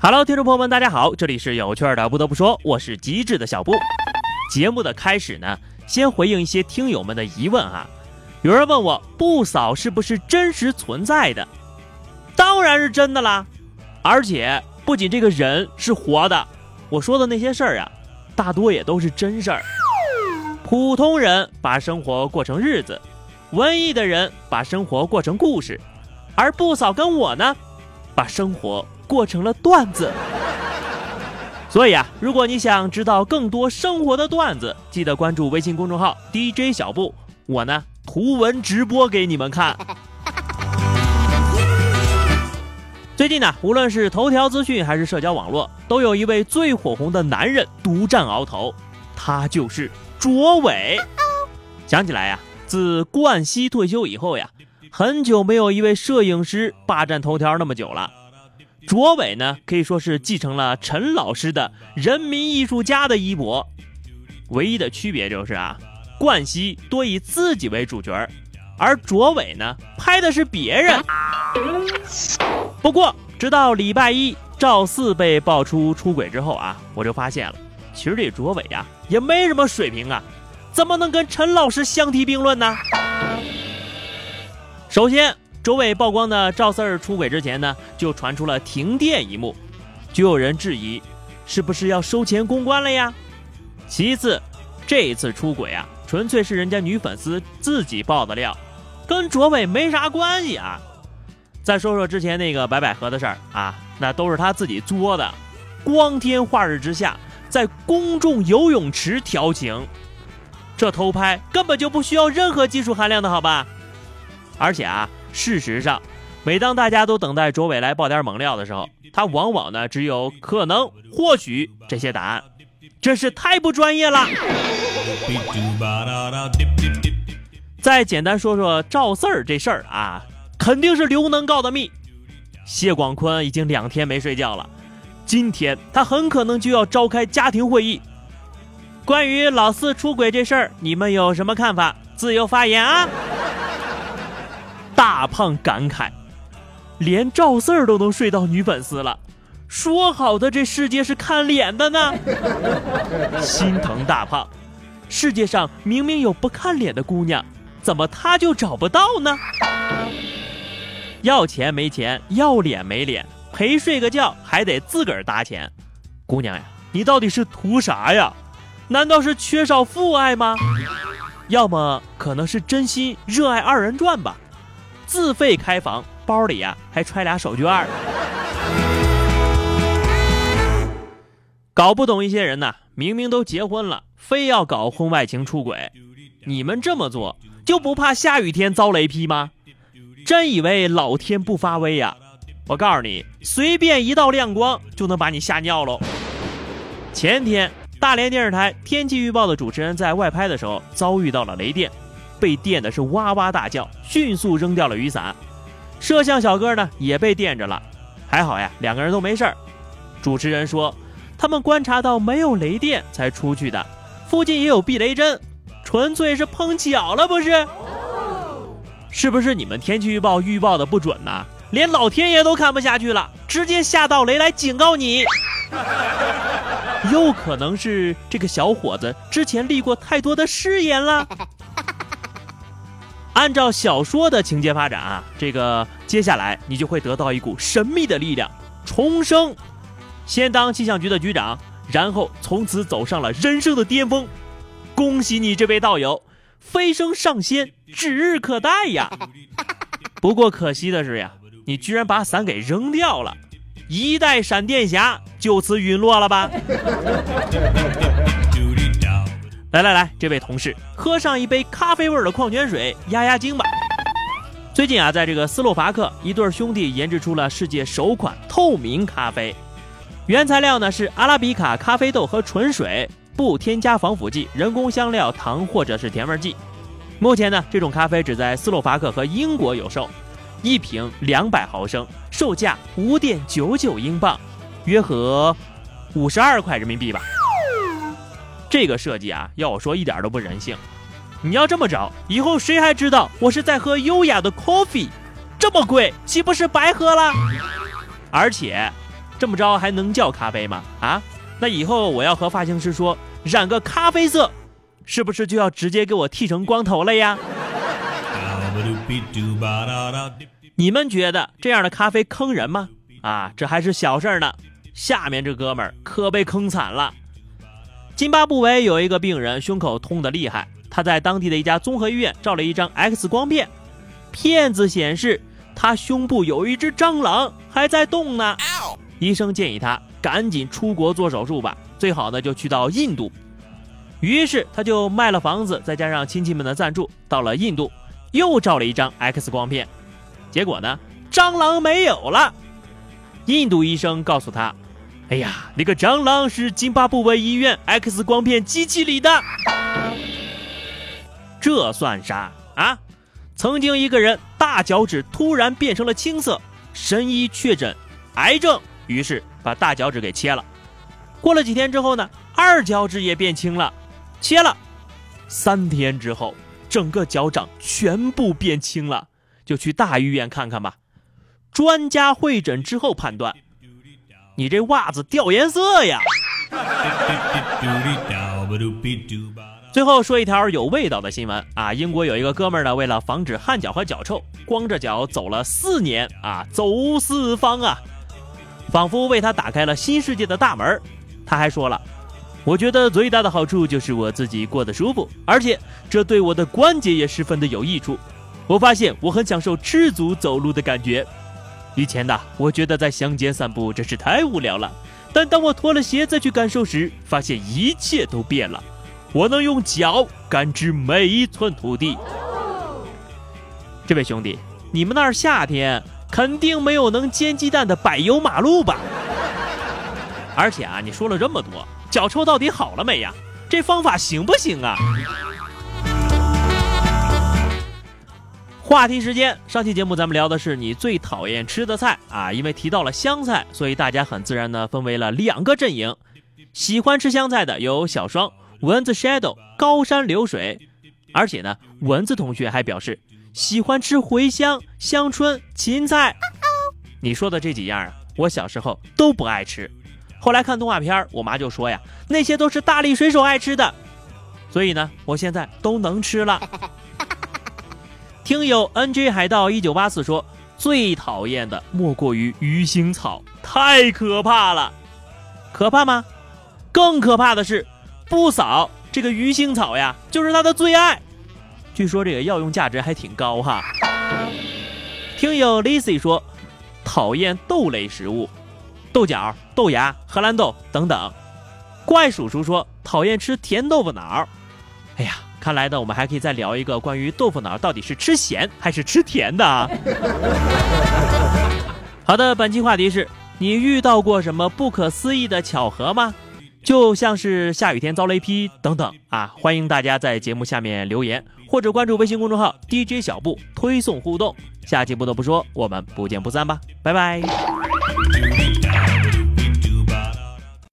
Hello，听众朋友们，大家好，这里是有趣的。不得不说，我是机智的小布。节目的开始呢，先回应一些听友们的疑问啊。有人问我，不扫是不是真实存在的？当然是真的啦，而且不仅这个人是活的，我说的那些事儿啊，大多也都是真事儿。普通人把生活过成日子，文艺的人把生活过成故事，而不扫跟我呢，把生活过成了段子。所以啊，如果你想知道更多生活的段子，记得关注微信公众号 DJ 小布，我呢图文直播给你们看。最近呢，无论是头条资讯还是社交网络，都有一位最火红的男人独占鳌头，他就是卓伟。想起来呀，自冠希退休以后呀，很久没有一位摄影师霸占头条那么久了。卓伟呢，可以说是继承了陈老师的人民艺术家的衣钵，唯一的区别就是啊，冠希多以自己为主角，而卓伟呢，拍的是别人。不过，直到礼拜一赵四被爆出出轨之后啊，我就发现了，其实这卓伟呀也没什么水平啊，怎么能跟陈老师相提并论呢？首先，卓伟曝光的赵四儿出轨之前呢，就传出了停电一幕，就有人质疑，是不是要收钱公关了呀？其次，这一次出轨啊，纯粹是人家女粉丝自己爆的料，跟卓伟没啥关系啊。再说说之前那个白百合的事儿啊，那都是他自己作的。光天化日之下，在公众游泳池调情，这偷拍根本就不需要任何技术含量的好吧？而且啊，事实上，每当大家都等待卓伟来爆点猛料的时候，他往往呢只有可能、或许这些答案，真是太不专业了。再简单说说赵四儿这事儿啊。肯定是刘能告的密，谢广坤已经两天没睡觉了，今天他很可能就要召开家庭会议。关于老四出轨这事儿，你们有什么看法？自由发言啊！大胖感慨，连赵四儿都能睡到女粉丝了，说好的这世界是看脸的呢？心疼大胖，世界上明明有不看脸的姑娘，怎么他就找不到呢？要钱没钱，要脸没脸，陪睡个觉还得自个儿搭钱。姑娘呀，你到底是图啥呀？难道是缺少父爱吗？要么可能是真心热爱二人转吧。自费开房，包里呀还揣俩手绢。搞不懂一些人呐，明明都结婚了，非要搞婚外情出轨。你们这么做就不怕下雨天遭雷劈吗？真以为老天不发威呀？我告诉你，随便一道亮光就能把你吓尿喽。前天，大连电视台天气预报的主持人在外拍的时候遭遇到了雷电，被电的是哇哇大叫，迅速扔掉了雨伞。摄像小哥呢也被电着了，还好呀，两个人都没事儿。主持人说，他们观察到没有雷电才出去的，附近也有避雷针，纯粹是碰巧了，不是？是不是你们天气预报预报的不准呢？连老天爷都看不下去了，直接下道雷来警告你。又可能是这个小伙子之前立过太多的誓言了。按照小说的情节发展啊，这个接下来你就会得到一股神秘的力量，重生，先当气象局的局长，然后从此走上了人生的巅峰。恭喜你，这位道友。飞升上仙，指日可待呀！不过可惜的是呀，你居然把伞给扔掉了，一代闪电侠就此陨落了吧？来来来，这位同事，喝上一杯咖啡味的矿泉水压压惊吧。最近啊，在这个斯洛伐克，一对兄弟研制出了世界首款透明咖啡，原材料呢是阿拉比卡咖啡豆和纯水。不添加防腐剂、人工香料、糖或者是甜味剂。目前呢，这种咖啡只在斯洛伐克和英国有售，一瓶两百毫升，售价五点九九英镑，约合五十二块人民币吧。这个设计啊，要我说一点都不人性。你要这么着，以后谁还知道我是在喝优雅的 coffee？这么贵，岂不是白喝了？而且，这么着还能叫咖啡吗？啊，那以后我要和发型师说染个咖啡色，是不是就要直接给我剃成光头了呀？你们觉得这样的咖啡坑人吗？啊，这还是小事呢。下面这哥们儿可被坑惨了。津巴布韦有一个病人胸口痛得厉害，他在当地的一家综合医院照了一张 X 光片，片子显示他胸部有一只蟑螂还在动呢。医生建议他赶紧出国做手术吧，最好呢就去到印度。于是他就卖了房子，再加上亲戚们的赞助，到了印度。又照了一张 X 光片，结果呢，蟑螂没有了。印度医生告诉他：“哎呀，那个蟑螂是津巴布韦医院 X 光片机器里的。”这算啥啊？曾经一个人大脚趾突然变成了青色，神医确诊癌症，于是把大脚趾给切了。过了几天之后呢，二脚趾也变青了，切了。三天之后。整个脚掌全部变青了，就去大医院看看吧。专家会诊之后判断，你这袜子掉颜色呀。最后说一条有味道的新闻啊，英国有一个哥们儿呢，为了防止汗脚和脚臭，光着脚走了四年啊，走四方啊，仿佛为他打开了新世界的大门。他还说了。我觉得最大的好处就是我自己过得舒服，而且这对我的关节也十分的有益处。我发现我很享受赤足走路的感觉。以前呢，我觉得在乡间散步真是太无聊了，但当我脱了鞋再去感受时，发现一切都变了。我能用脚感知每一寸土地。这位兄弟，你们那儿夏天肯定没有能煎鸡蛋的柏油马路吧？而且啊，你说了这么多。脚臭到底好了没呀？这方法行不行啊？话题时间，上期节目咱们聊的是你最讨厌吃的菜啊，因为提到了香菜，所以大家很自然的分为了两个阵营。喜欢吃香菜的有小双、蚊子 Shadow、高山流水，而且呢，蚊子同学还表示喜欢吃茴香、香椿、芹菜。你说的这几样啊，我小时候都不爱吃。后来看动画片，我妈就说呀，那些都是大力水手爱吃的，所以呢，我现在都能吃了。听友 NG 海盗一九八四说，最讨厌的莫过于鱼腥草，太可怕了。可怕吗？更可怕的是，不扫这个鱼腥草呀，就是他的最爱。据说这个药用价值还挺高哈。听友 Lizzy 说，讨厌豆类食物。豆角、豆芽、荷兰豆等等。怪叔叔说讨厌吃甜豆腐脑。哎呀，看来呢，我们还可以再聊一个关于豆腐脑到底是吃咸还是吃甜的啊。好的，本期话题是你遇到过什么不可思议的巧合吗？就像是下雨天遭雷劈等等啊。欢迎大家在节目下面留言，或者关注微信公众号 DJ 小布推送互动。下期不得不说，我们不见不散吧，拜拜。